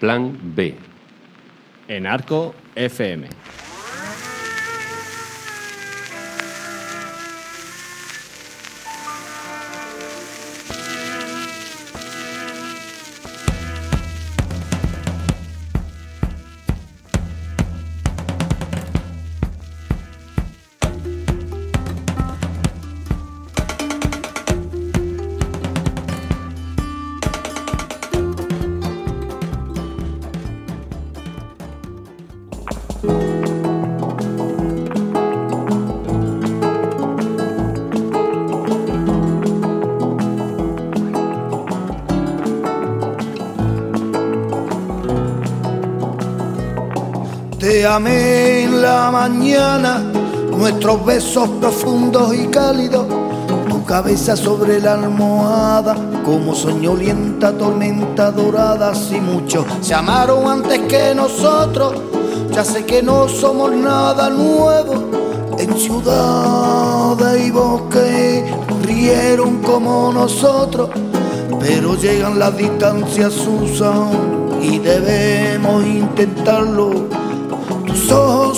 Plan B. En Arco FM. Mañana, nuestros besos profundos y cálidos, tu cabeza sobre la almohada, como soñolienta tormenta dorada, si muchos se amaron antes que nosotros, ya sé que no somos nada nuevo, en ciudades y bosques rieron como nosotros, pero llegan las distancias, Susan, y debemos intentarlo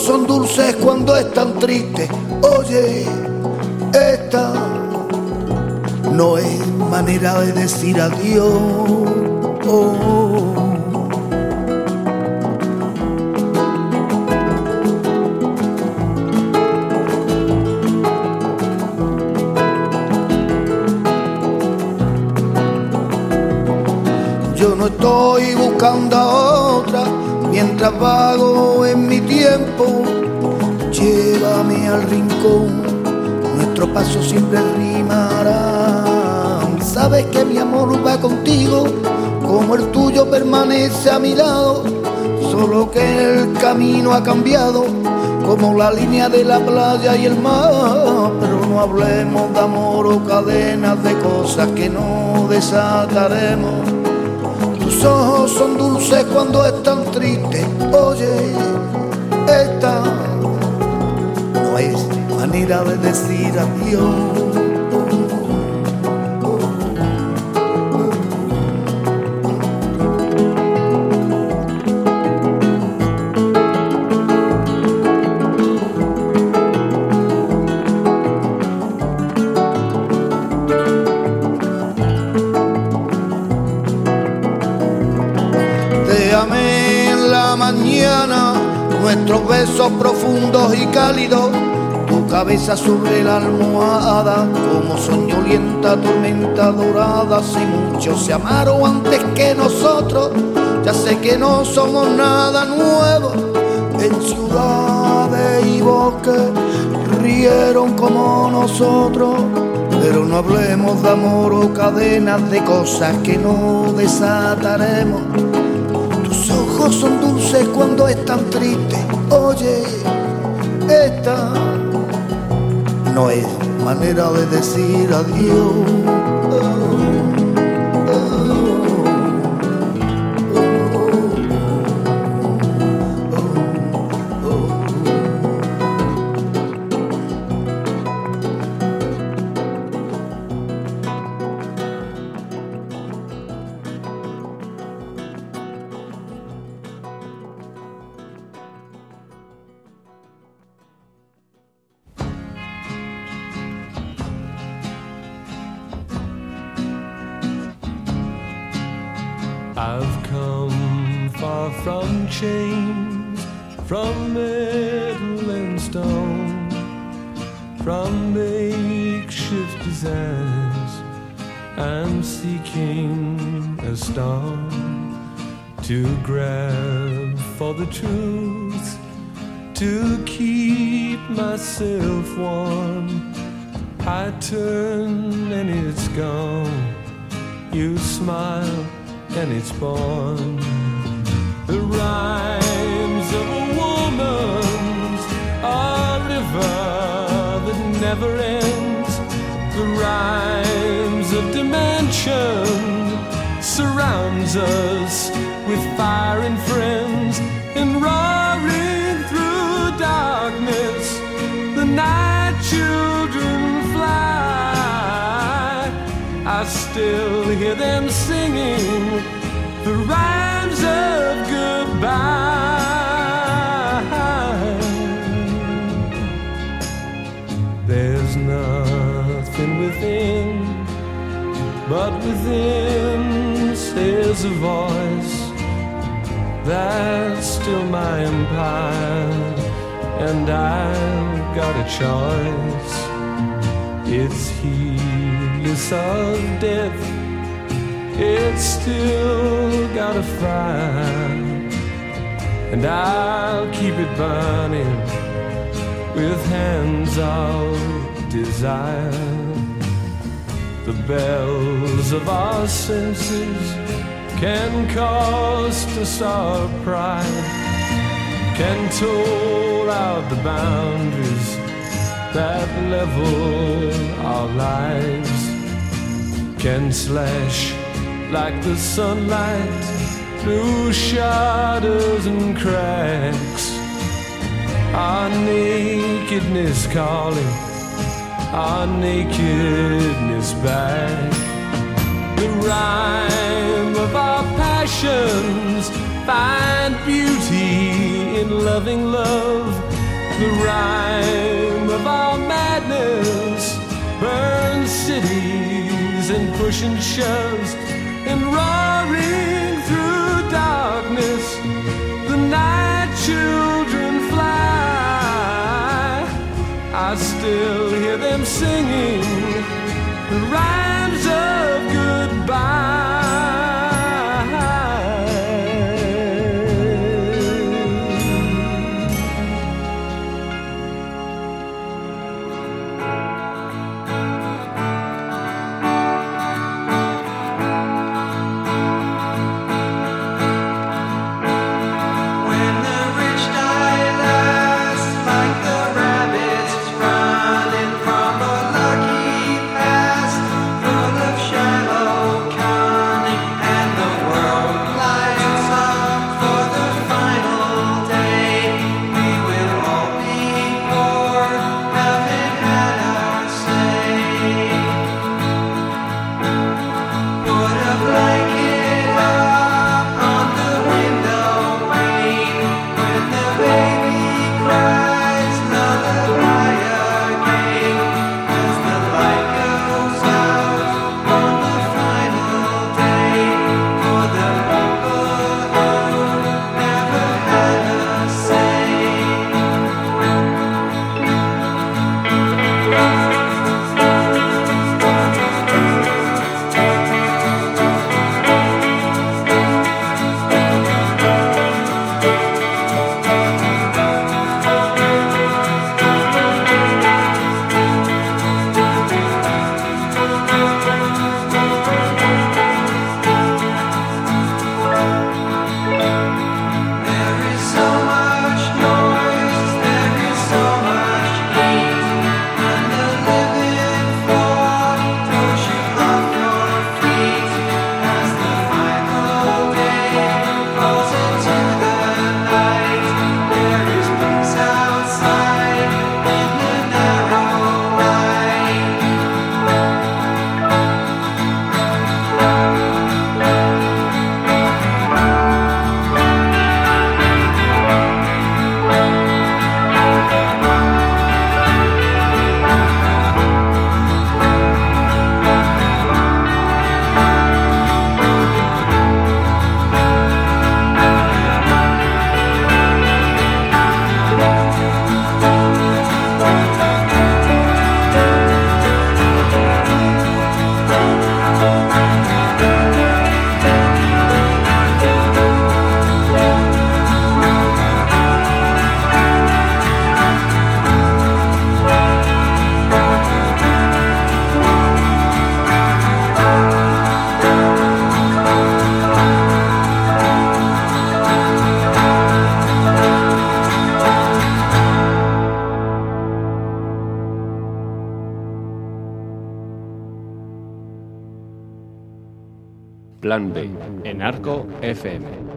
son dulces cuando están tristes. Oye, esta no es manera de decir adiós. Llévame al rincón, nuestro paso siempre rimará. Sabes que mi amor va contigo, como el tuyo permanece a mi lado. Solo que el camino ha cambiado, como la línea de la playa y el mar. Pero no hablemos de amor o cadenas de cosas que no desataremos tus ojos son dulces cuando están tristes. Oye, esta es manera de decir adiós. Nuestros besos profundos y cálidos, tu cabeza sobre la almohada, como soñolienta tormenta dorada, si muchos se amaron antes que nosotros, ya sé que no somos nada nuevo, en ciudades y bosques rieron como nosotros. Pero no hablemos de amor o cadenas de cosas que no desataremos. Tus ojos son dulces cuando están tristes. Oye, esta no es manera de decir adiós. From chains, from metal and stone, from makeshift designs. I'm seeking a star to grab for the truth, to keep myself warm. I turn and it's gone. You smile and it's born. Rhymes of a woman's a river that never ends. The rhymes of dimension surrounds us with fire and friends and roaring through darkness. The night children fly. I still hear them singing but within says a voice that's still my empire, and I've got a choice. It's heedless of death, it's still got a fire, and I'll keep it burning with hands of desire. The bells of our senses can cost us our pride, can toll out the boundaries that level our lives, can slash like the sunlight through shadows and cracks. Our nakedness calling, our nakedness back. The rhyme of our passions find beauty in loving love. The rhyme of our madness burns cities and push and shoves and roaring through darkness. The night children I still hear them singing the rhymes of goodbye. Plan en Arco FM.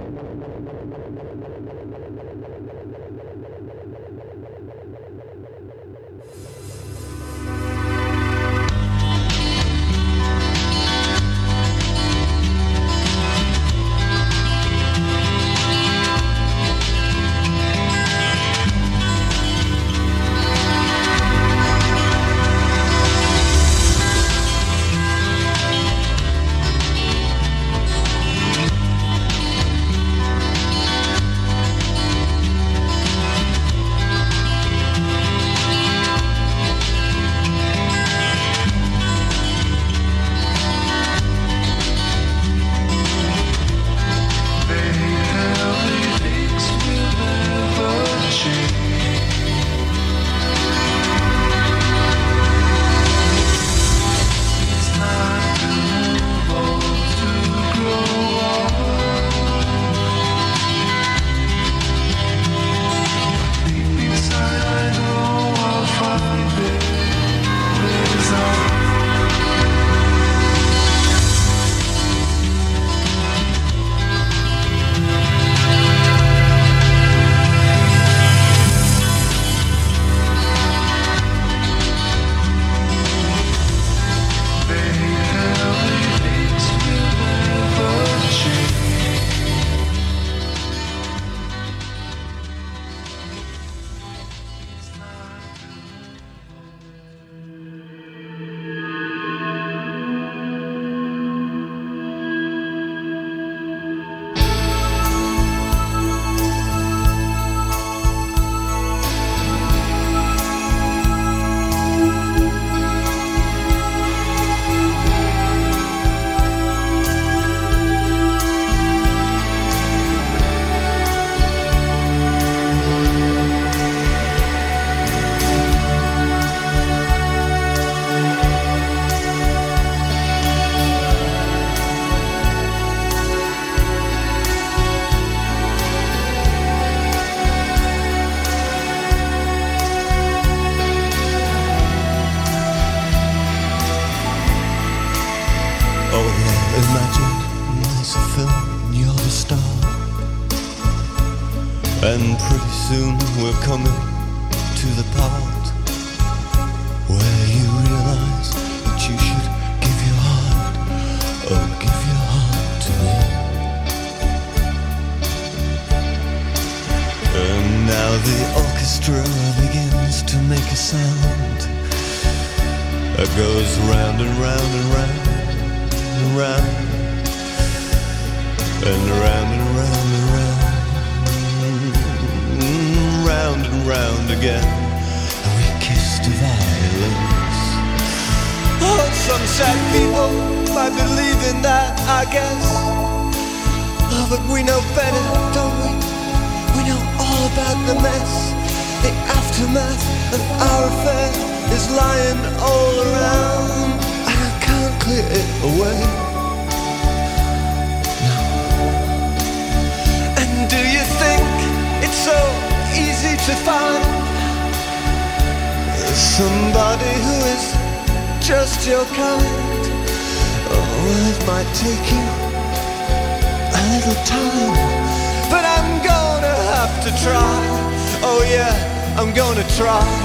our affair is lying all around, and I can't clear it away. No. And do you think it's so easy to find somebody who is just your kind? Oh, it might take you a little time, but I'm gonna have to try. Oh yeah, I'm gonna try.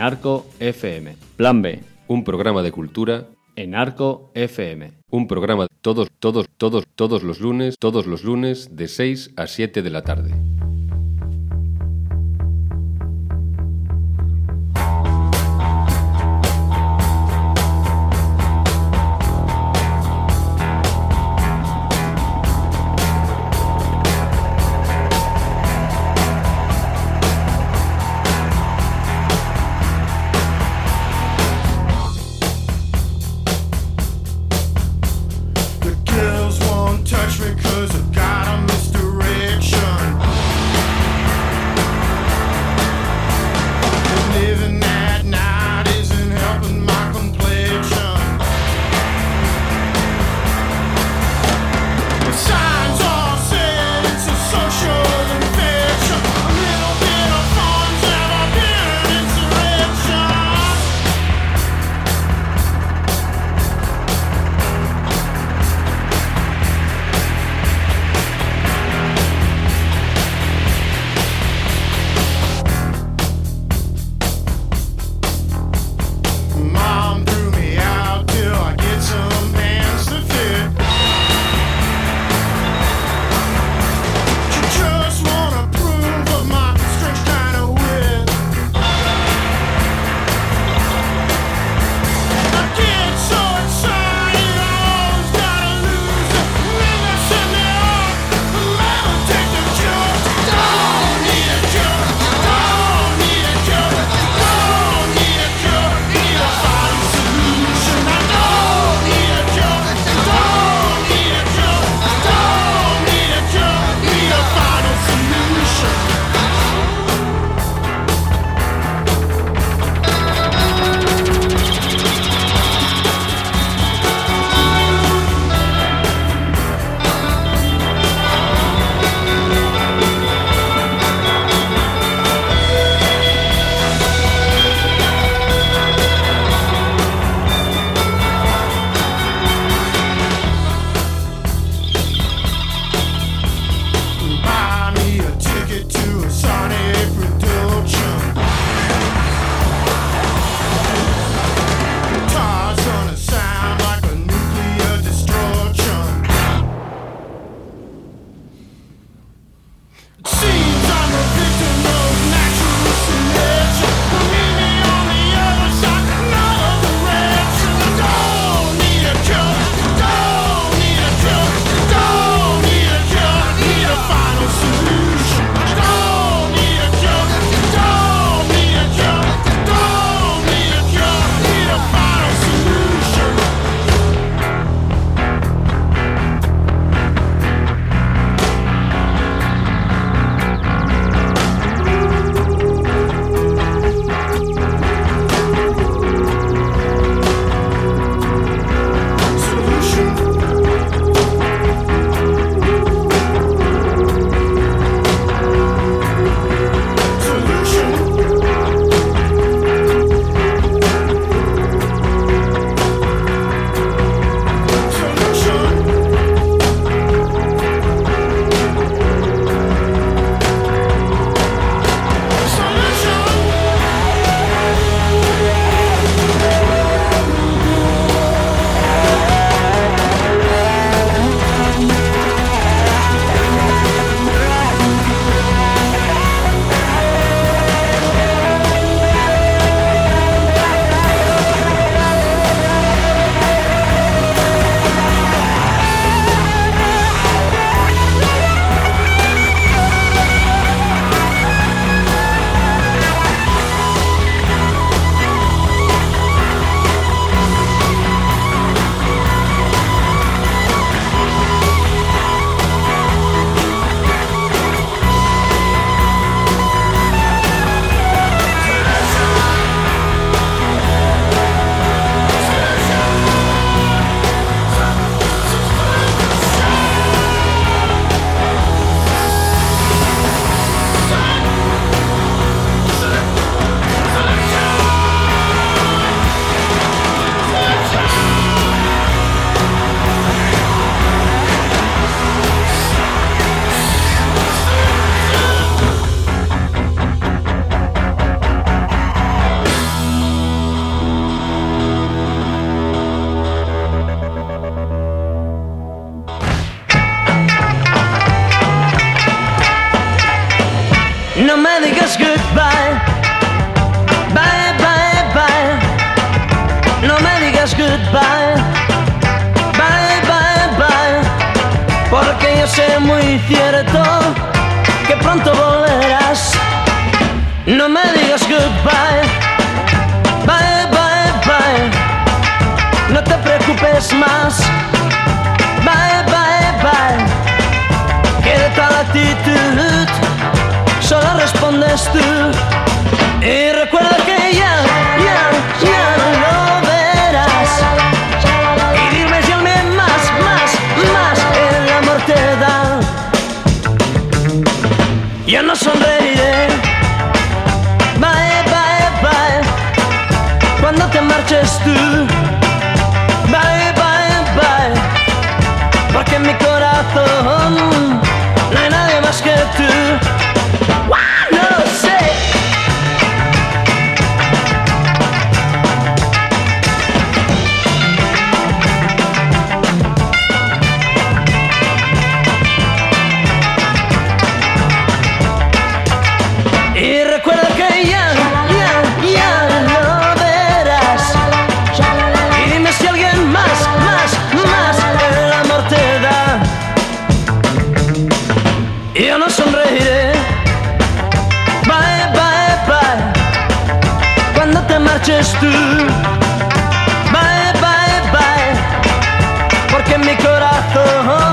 Arco FM. Plan B, un programa de cultura en Arco FM. Un programa todos, todos, todos, todos los lunes, todos los lunes de 6 a 7 de la tarde. tú. Bye, bye, bye, porque mi corazón...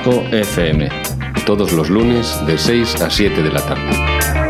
Barco FM, todos los lunes de 6 a 7 de la tarde.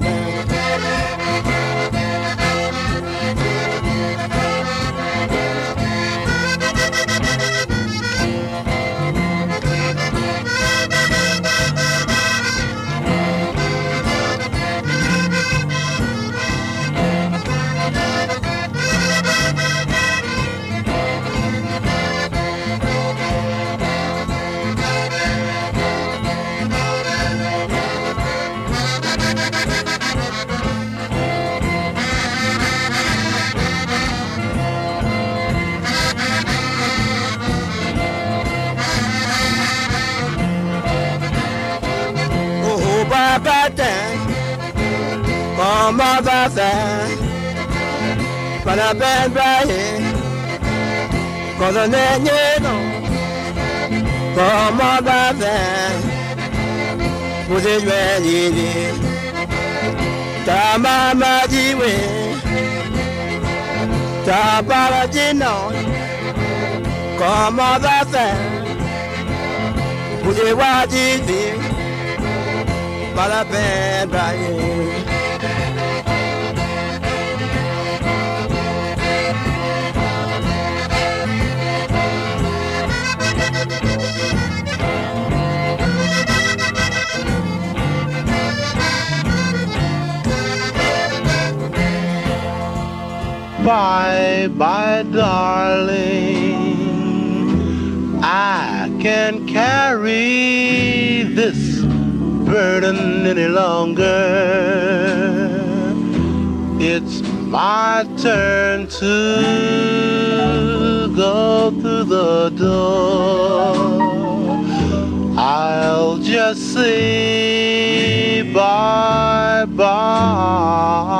comment va faire Pas la peine de brailler Quand on est non Comment va faire Vous êtes l'idée Ta maman dit oui Ta papa dit non Comment va faire Bye, bye, darling. I can't carry this burden any longer. It's my turn to go through the door. I'll just say bye bye.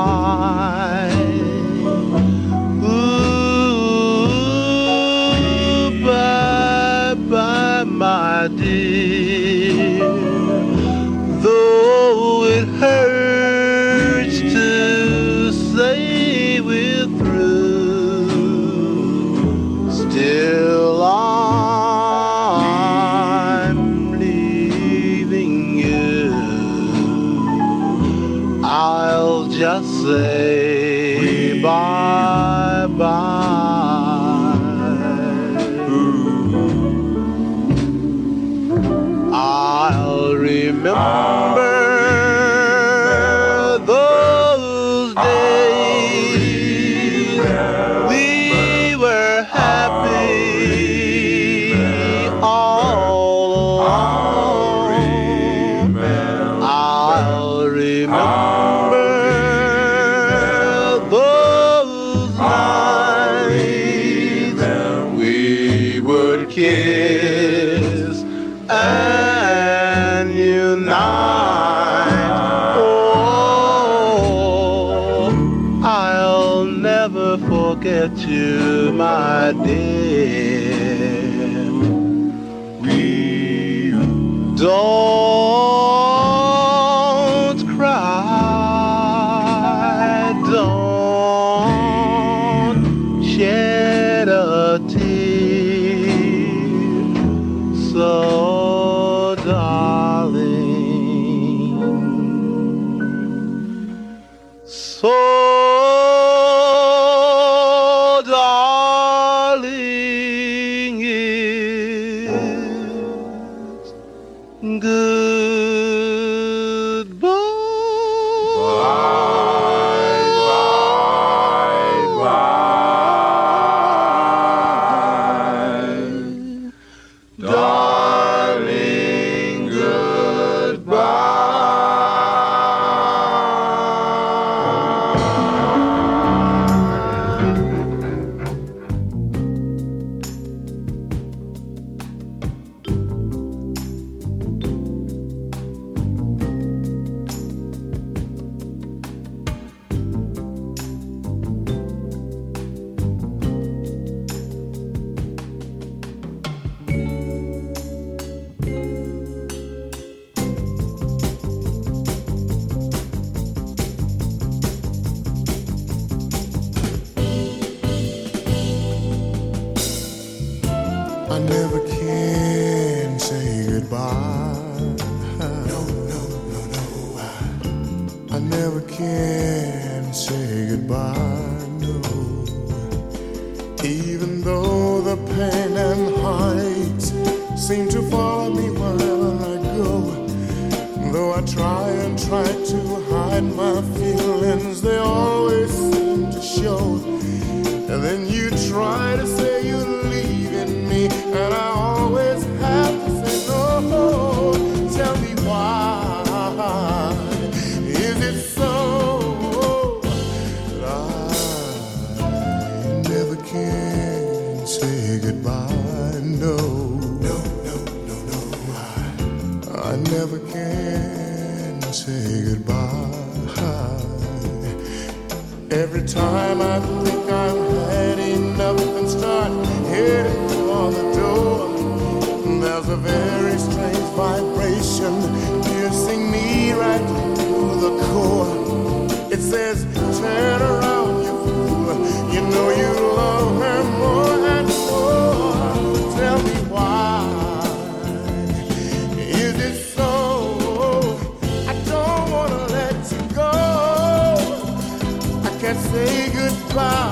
Would kiss. And never can say goodbye, no. Even though the pain and height seem to follow me wherever I go, though I try and try to hide my feelings, they always seem to show. And then you try to say you say goodbye. Every time I think I've had enough and start heading for the door, there's a very strange vibration piercing me right through the core. It says, Turn around, you fool. You know you love him. far.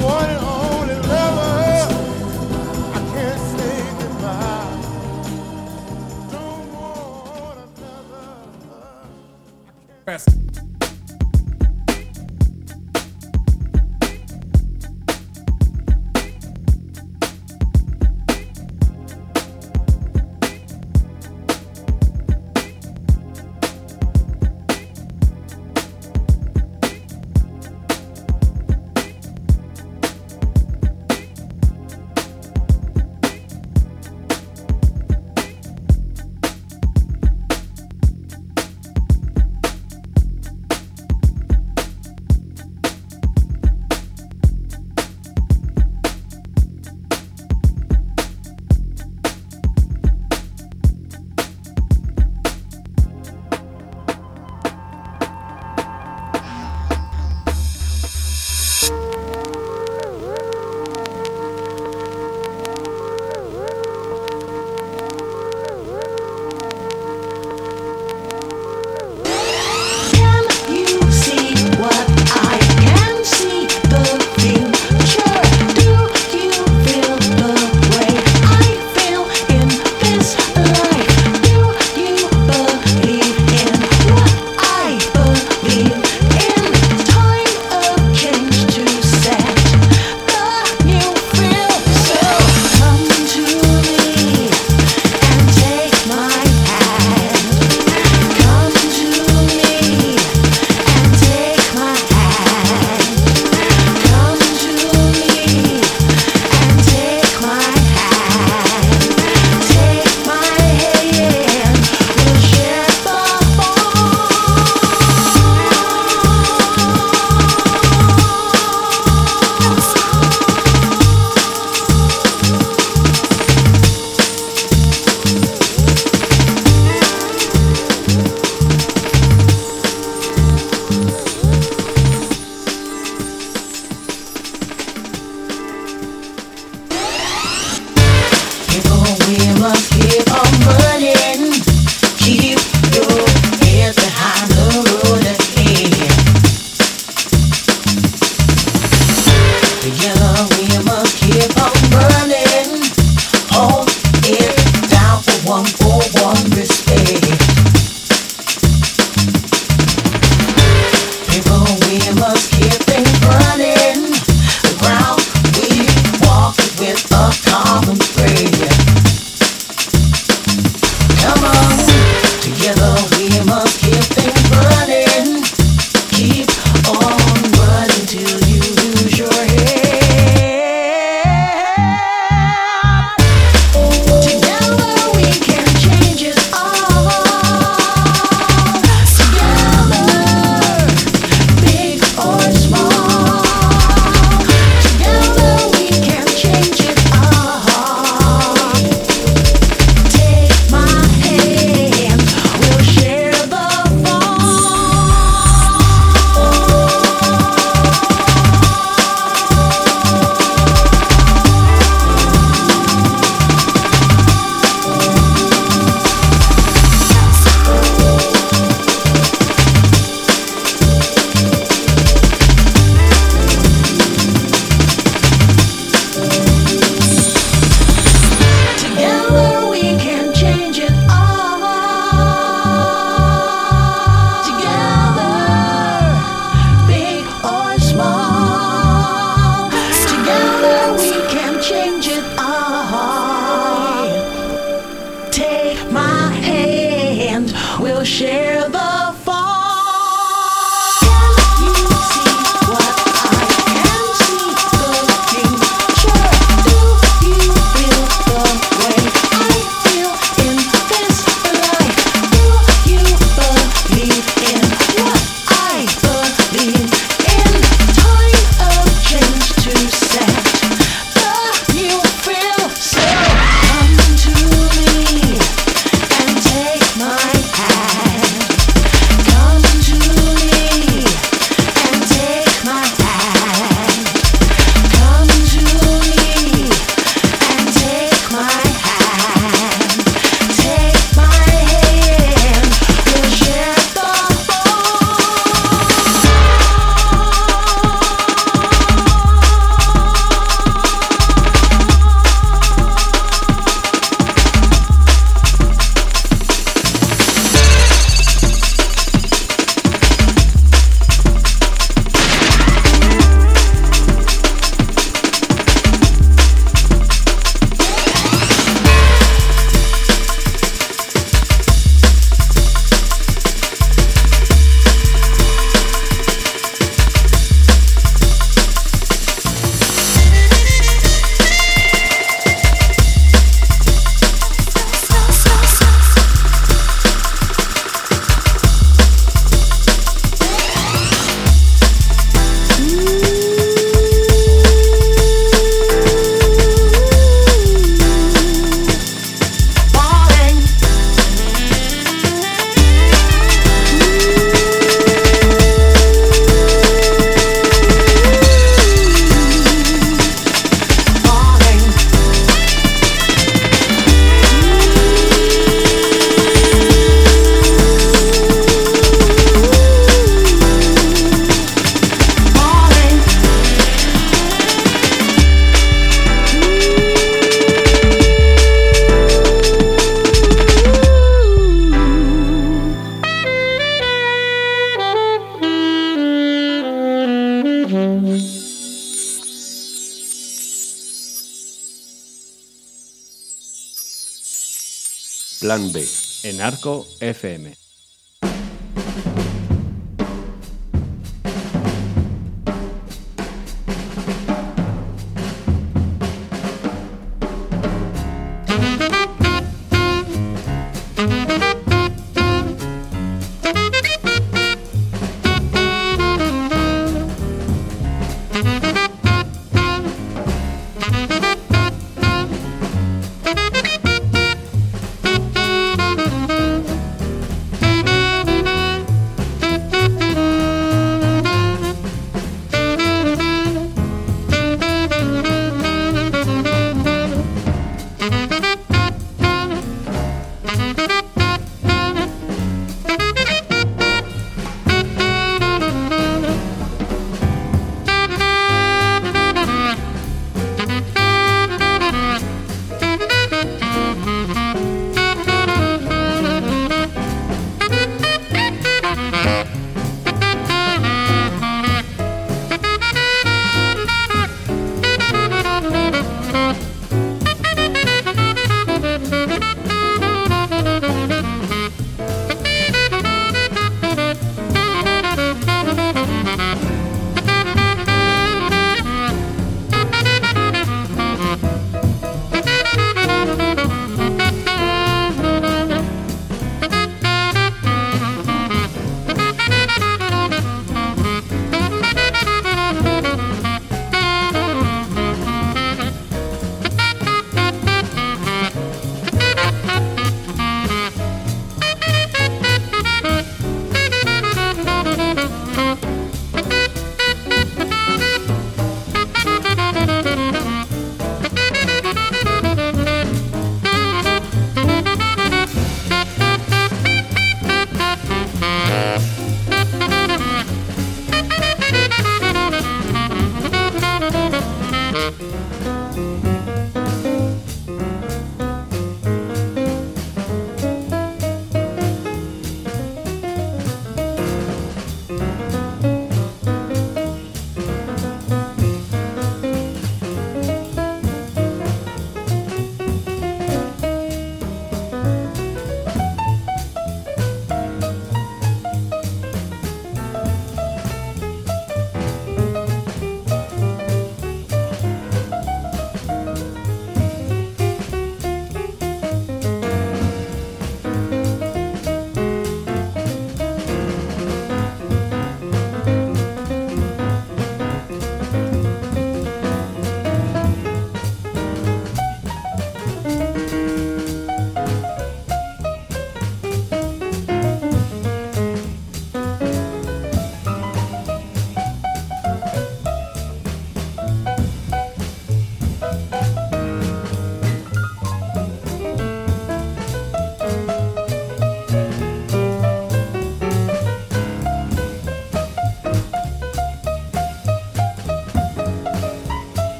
Narco FM.